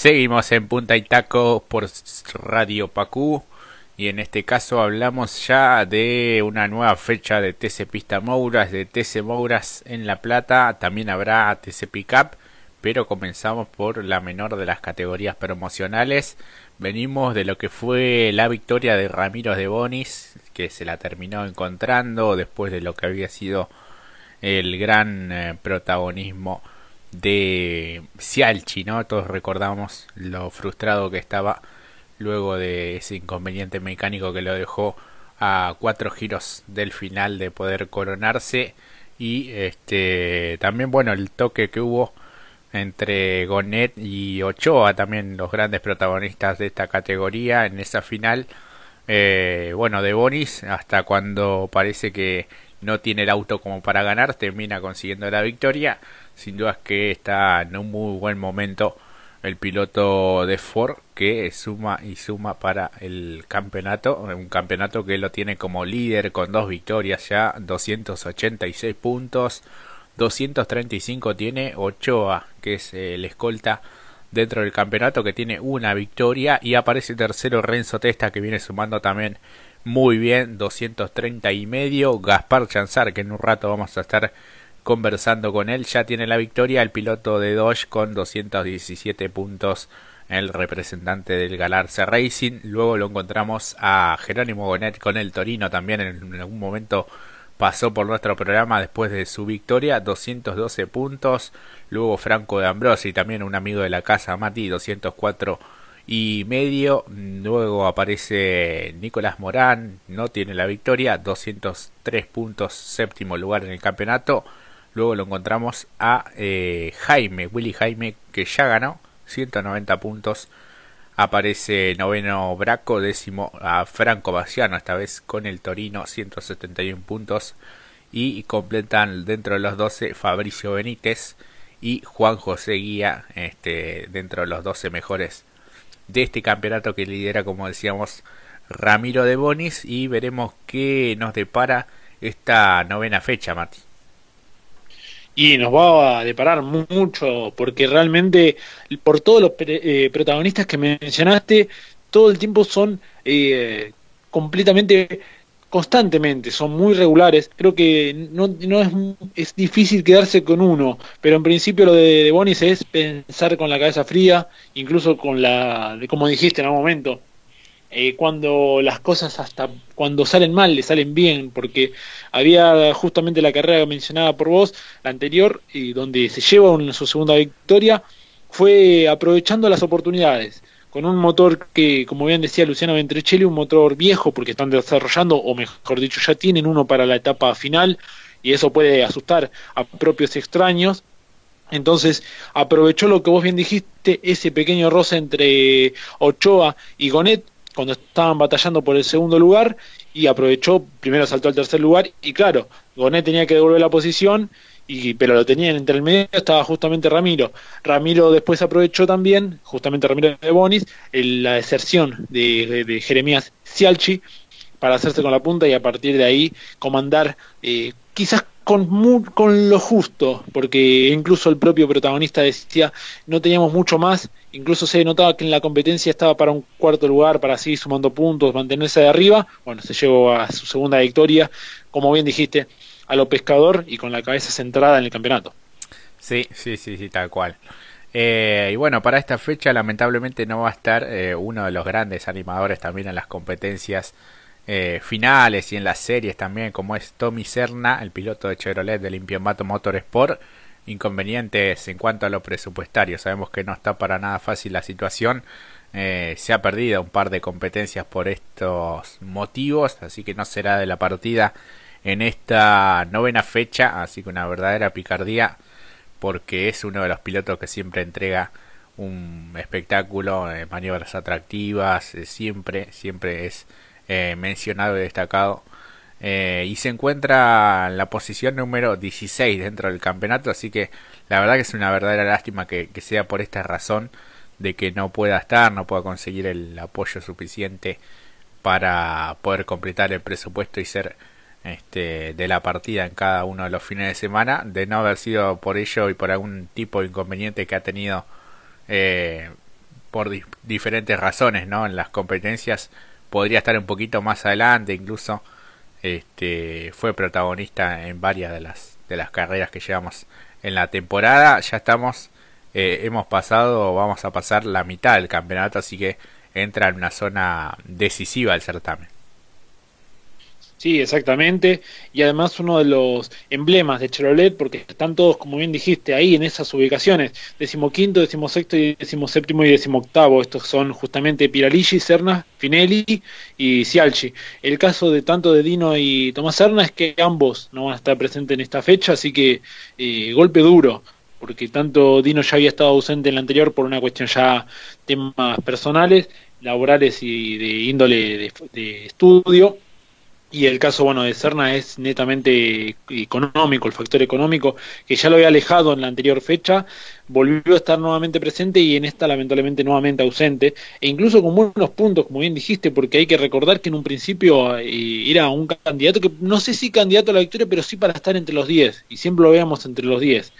Seguimos en Punta y Taco por Radio Pacú y en este caso hablamos ya de una nueva fecha de TC Pista Mouras, de TC Mouras en La Plata, también habrá TC Pickup, pero comenzamos por la menor de las categorías promocionales. Venimos de lo que fue la victoria de Ramiro de Bonis, que se la terminó encontrando después de lo que había sido el gran eh, protagonismo de Cialchi, ¿no? Todos recordamos lo frustrado que estaba luego de ese inconveniente mecánico que lo dejó a cuatro giros del final de poder coronarse y este también bueno el toque que hubo entre Gonet y Ochoa también los grandes protagonistas de esta categoría en esa final eh, bueno de Bonis hasta cuando parece que no tiene el auto como para ganar termina consiguiendo la victoria. Sin duda es que está en un muy buen momento el piloto de Ford que suma y suma para el campeonato, un campeonato que lo tiene como líder con dos victorias ya, 286 puntos, 235 tiene Ochoa, que es el escolta dentro del campeonato que tiene una victoria. Y aparece tercero Renzo Testa que viene sumando también muy bien, 230 y medio, Gaspar Chanzar que en un rato vamos a estar conversando con él. Ya tiene la victoria el piloto de Dodge con 217 puntos, el representante del Galarza Racing. Luego lo encontramos a Jerónimo Gonet con el Torino también en algún momento pasó por nuestro programa después de su victoria, 212 puntos. Luego Franco de Ambrosi, también un amigo de la casa, Mati, 204 y medio. Luego aparece Nicolás Morán, no tiene la victoria, 203 puntos, séptimo lugar en el campeonato. Luego lo encontramos a eh, Jaime, Willy Jaime, que ya ganó 190 puntos. Aparece noveno Braco, décimo a Franco Baciano, esta vez con el Torino, 171 puntos. Y completan dentro de los 12 Fabricio Benítez y Juan José Guía, este, dentro de los 12 mejores de este campeonato que lidera, como decíamos, Ramiro de Bonis. Y veremos qué nos depara esta novena fecha, Mati y nos va a deparar mucho porque realmente por todos los eh, protagonistas que mencionaste todo el tiempo son eh, completamente constantemente son muy regulares creo que no, no es, es, difícil quedarse con uno pero en principio lo de, de Bonis es pensar con la cabeza fría incluso con la como dijiste en algún momento eh, cuando las cosas hasta cuando salen mal le salen bien, porque había justamente la carrera mencionada por vos, la anterior, y donde se lleva su segunda victoria, fue aprovechando las oportunidades, con un motor que, como bien decía Luciano Ventricelli, un motor viejo, porque están desarrollando, o mejor dicho, ya tienen uno para la etapa final, y eso puede asustar a propios extraños, entonces aprovechó lo que vos bien dijiste, ese pequeño roce entre Ochoa y Gonet, cuando estaban batallando por el segundo lugar y aprovechó, primero saltó al tercer lugar y claro, Gonet tenía que devolver la posición y, pero lo tenía entre el medio estaba justamente Ramiro. Ramiro después aprovechó también, justamente Ramiro de Bonis, la deserción de, Jeremías Cialchi para hacerse con la punta y a partir de ahí comandar eh, quizás con, con lo justo, porque incluso el propio protagonista decía no teníamos mucho más, incluso se notaba que en la competencia estaba para un cuarto lugar, para seguir sumando puntos, mantenerse de arriba, bueno, se llevó a su segunda victoria, como bien dijiste, a lo pescador y con la cabeza centrada en el campeonato. Sí, sí, sí, sí, tal cual. Eh, y bueno, para esta fecha lamentablemente no va a estar eh, uno de los grandes animadores también en las competencias eh, finales y en las series también, como es Tommy Serna, el piloto de Chevrolet del Motor Motorsport. Inconvenientes en cuanto a lo presupuestario. Sabemos que no está para nada fácil la situación. Eh, se ha perdido un par de competencias por estos motivos, así que no será de la partida en esta novena fecha, así que una verdadera picardía porque es uno de los pilotos que siempre entrega un espectáculo, eh, maniobras atractivas, siempre, siempre es eh, mencionado y destacado. Eh, y se encuentra en la posición número 16 dentro del campeonato, así que la verdad que es una verdadera lástima que, sea por esta razón de que no pueda estar, no pueda conseguir el apoyo suficiente para poder completar el presupuesto y ser este, de la partida en cada uno de los fines de semana, de no haber sido por ello y por algún tipo de inconveniente que ha tenido eh, por diferentes razones, ¿no? En las competencias podría estar un poquito más adelante, incluso este fue protagonista en varias de las de las carreras que llevamos en la temporada. Ya estamos eh, hemos pasado, vamos a pasar la mitad del campeonato, así que entra en una zona decisiva del certamen. Sí, exactamente. Y además uno de los emblemas de Chevrolet, porque están todos, como bien dijiste, ahí en esas ubicaciones, decimoquinto, decimosexto y decimoséptimo y decimoctavo. Estos son justamente Piraligi, Serna, Finelli y Cialchi. El caso de tanto de Dino y Tomás Serna es que ambos no van a estar presentes en esta fecha, así que eh, golpe duro porque tanto Dino ya había estado ausente en la anterior por una cuestión ya temas personales, laborales y de índole de estudio, y el caso bueno de Serna es netamente económico, el factor económico, que ya lo había alejado en la anterior fecha, volvió a estar nuevamente presente y en esta lamentablemente nuevamente ausente, e incluso con buenos puntos, como bien dijiste, porque hay que recordar que en un principio eh, era un candidato que no sé si candidato a la victoria, pero sí para estar entre los 10, y siempre lo veíamos entre los 10.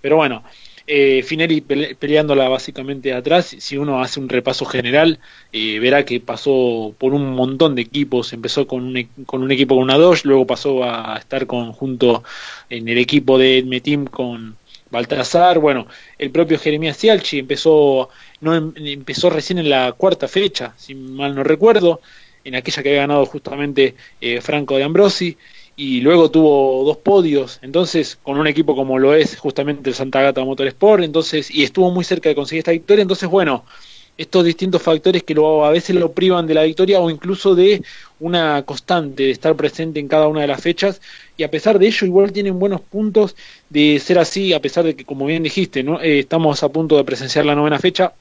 Pero bueno, eh, Finelli peleándola básicamente atrás, si uno hace un repaso general, eh, verá que pasó por un montón de equipos, empezó con un, e-, con un equipo con una Dodge, luego pasó a estar con, junto en el equipo de Metim con Baltasar, bueno, el propio Jeremías Cialchi empezó, no, em, empezó recién en la cuarta fecha, si mal no recuerdo, en aquella que había ganado justamente eh, Franco de Ambrosi, y luego tuvo dos podios, entonces con un equipo como lo es justamente el Santa Gata Motorsport, entonces y estuvo muy cerca de conseguir esta victoria, entonces bueno, estos distintos factores que lo, a veces lo privan de la victoria o incluso de una constante de estar presente en cada una de las fechas y a pesar de ello igual tienen buenos puntos de ser así, a pesar de que como bien dijiste, ¿no? Eh, estamos a punto de presenciar la novena fecha,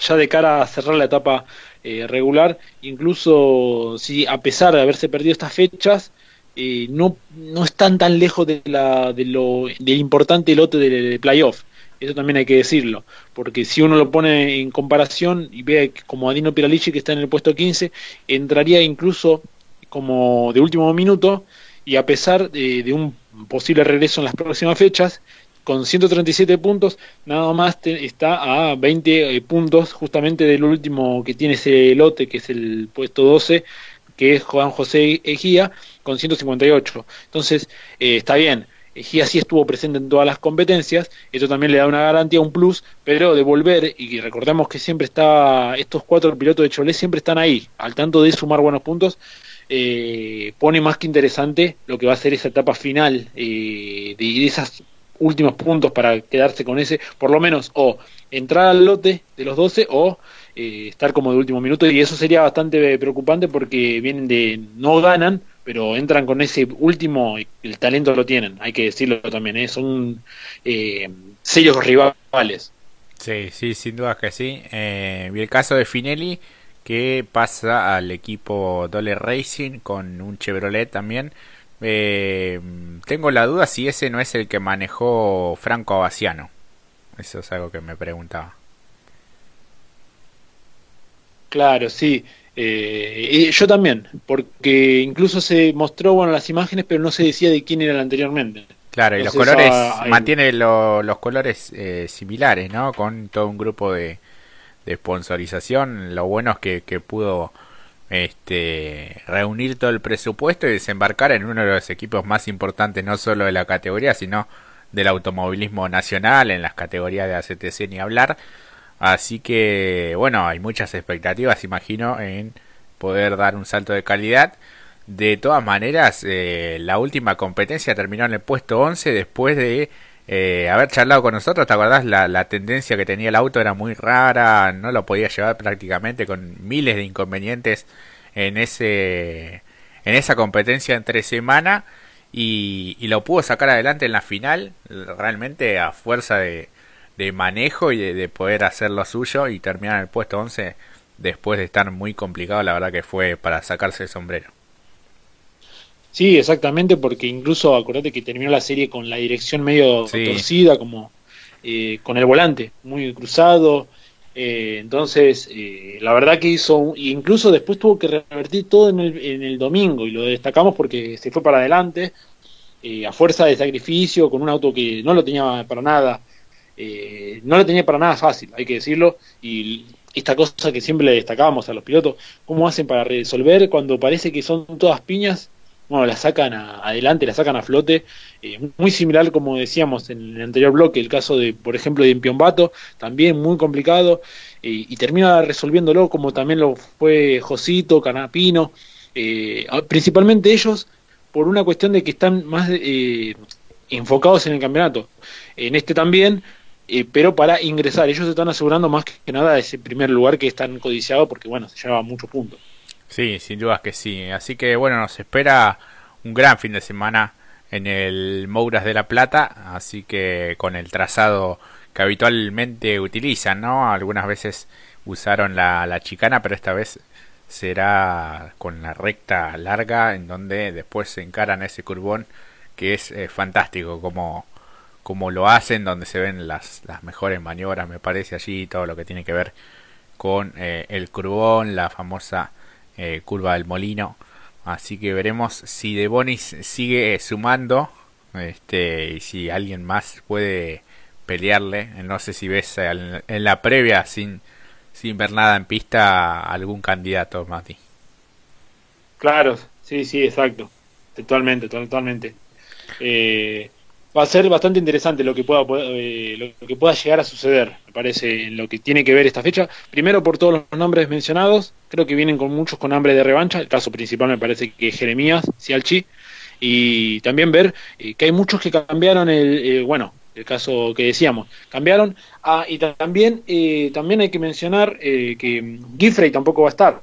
ya de cara a cerrar la etapa eh, regular, incluso si a pesar de haberse perdido estas fechas, eh, no, no están tan lejos de, la, de lo, del importante lote de, playoff. Eso también hay que decirlo, porque si uno lo pone en comparación y ve como Adino Piralici que está en el puesto 15, entraría incluso como de último minuto y a pesar de, un posible regreso en las próximas fechas, con 137 puntos, nada más está a 20 eh, puntos justamente del último que tiene ese lote, que es el puesto 12, que es Juan José Ejía, con 158. Entonces, eh, está bien, Ejía sí estuvo presente en todas las competencias, eso también le da una garantía, un plus, pero de volver, y recordemos que siempre está, estos cuatro pilotos de Cholet siempre están ahí, al tanto de sumar buenos puntos, eh, pone más que interesante lo que va a ser esa etapa final eh, de, de esos últimos puntos para quedarse con ese, por lo menos, o entrar al lote de los 12 o eh, estar como de último minuto y eso sería bastante preocupante porque vienen de no ganan pero entran con ese último el talento lo tienen hay que decirlo también ¿eh? son eh, sellos rivales. Sí sí sin duda que sí. Eh, y el caso de Finelli que pasa al equipo Dole Racing con un Chevrolet también. Tengo la duda si ese no es el que manejó Franco Abaciano. Eso es algo que me preguntaba Claro, sí. Eh, yo también, porque incluso se mostró bueno las imágenes, pero no se decía de quién era anteriormente. Claro, y los colores mantiene los colores eh, similares, ¿no? Con todo un grupo de, de sponsorización. Lo bueno es que, que pudo este, reunir todo el presupuesto y desembarcar en uno de los equipos más importantes, no solo de la categoría, sino del automovilismo nacional, en las categorías de ACTC ni hablar. Así que, bueno, hay muchas expectativas, imagino, en poder dar un salto de calidad. De todas maneras, eh, la última competencia terminó en el puesto 11 después de eh, haber charlado con nosotros. ¿Te acordás? La, tendencia que tenía el auto era muy rara, no lo podía llevar prácticamente con miles de inconvenientes en, ese, en esa competencia entre semana y, y lo pudo sacar adelante en la final, realmente a fuerza de, de manejo y de, poder hacer lo suyo y terminar en el puesto 11 después de estar muy complicado, la verdad que fue para sacarse el sombrero. Sí, exactamente, porque incluso acordate que terminó la serie con la dirección medio torcida, como eh, con el volante muy cruzado. Eh, entonces, eh, la verdad que hizo, incluso después tuvo que revertir todo en el, en el domingo y lo destacamos porque se fue para adelante a fuerza de sacrificio con un auto que no lo tenía para nada eh, no lo tenía para nada fácil, hay que decirlo, y esta cosa que siempre le destacábamos a los pilotos, cómo hacen para resolver cuando parece que son todas piñas, bueno, la sacan adelante, la sacan a flote, eh, muy similar como decíamos en el anterior bloque, el caso de, por ejemplo, de Impiombato, también muy complicado, y termina resolviéndolo como también lo fue Josito, Canapino, eh, principalmente ellos por una cuestión de que están más eh, enfocados en el campeonato, en este también, eh, pero para ingresar. Ellos están asegurando más que nada ese primer lugar que es tan codiciado porque, bueno, se lleva muchos puntos. Sí, sin dudas que sí. Así que, bueno, nos espera un gran fin de semana en el Mouras de la Plata, así que con el trazado que habitualmente utilizan, ¿no? Algunas veces usaron la, la chicana, pero esta vez será con la recta larga en donde después se encaran ese curbón que es eh, fantástico como como lo hacen, donde se ven las, las mejores maniobras, me parece allí, todo lo que tiene que ver con eh, el curvón, la famosa eh, curva del molino. Así que veremos si De Bonis sigue sumando este, y si alguien más puede pelearle. No sé si ves en la previa sin, sin ver nada en pista algún candidato, Mati. Claro, sí, sí, exacto. Totalmente, totalmente. Eh, va a ser bastante interesante lo que pueda eh, lo que pueda llegar a suceder, me parece, en lo que tiene que ver esta fecha. Primero por todos los nombres mencionados, creo que vienen con muchos con hambre de revancha. El caso principal me parece que es Jeremías, Cialchi, y también ver eh, que hay muchos que cambiaron el, eh, bueno, el caso que decíamos, cambiaron. Ah, y también, también hay que mencionar que Giffrey tampoco va a estar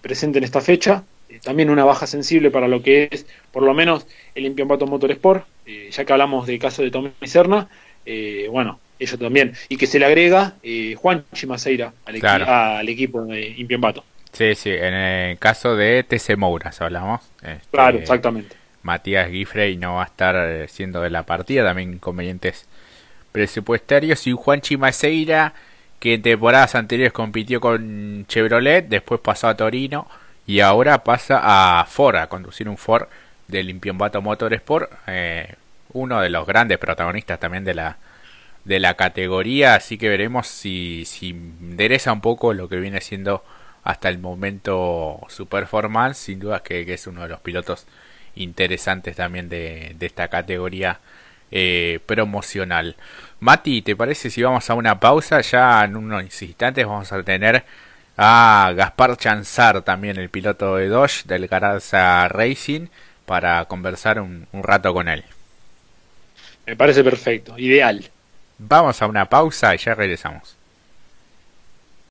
presente en esta fecha también una baja sensible para lo que es, por lo menos, el Impiambato Motorsport, eh, ya que hablamos del caso de Tommy Serna, eh, bueno, ellos también, y que se le agrega eh, Juan Chimaseira al, al equipo de Impiambato. Sí, sí, en el caso de TC Mouras hablamos. Este, claro, exactamente. Matías Giffrey no va a estar siendo de la partida, también inconvenientes presupuestarios, y Juan Chimaseira, que en temporadas anteriores compitió con Chevrolet, después pasó a Torino y ahora pasa a Ford, a conducir un Ford de Limpiombato Motorsport, eh, uno de los grandes protagonistas también de la de la categoría, así que veremos si, si endereza un poco lo que viene siendo hasta el momento su performance, sin duda que, es uno de los pilotos interesantes también de, de esta categoría eh, promocional. Mati, ¿te parece si vamos a una pausa? Ya en unos instantes vamos a tener a Gaspar Chanzar, también el piloto de Dodge del Garaza Racing, para conversar un, un rato con él. Me parece perfecto, ideal. Vamos a una pausa y ya regresamos.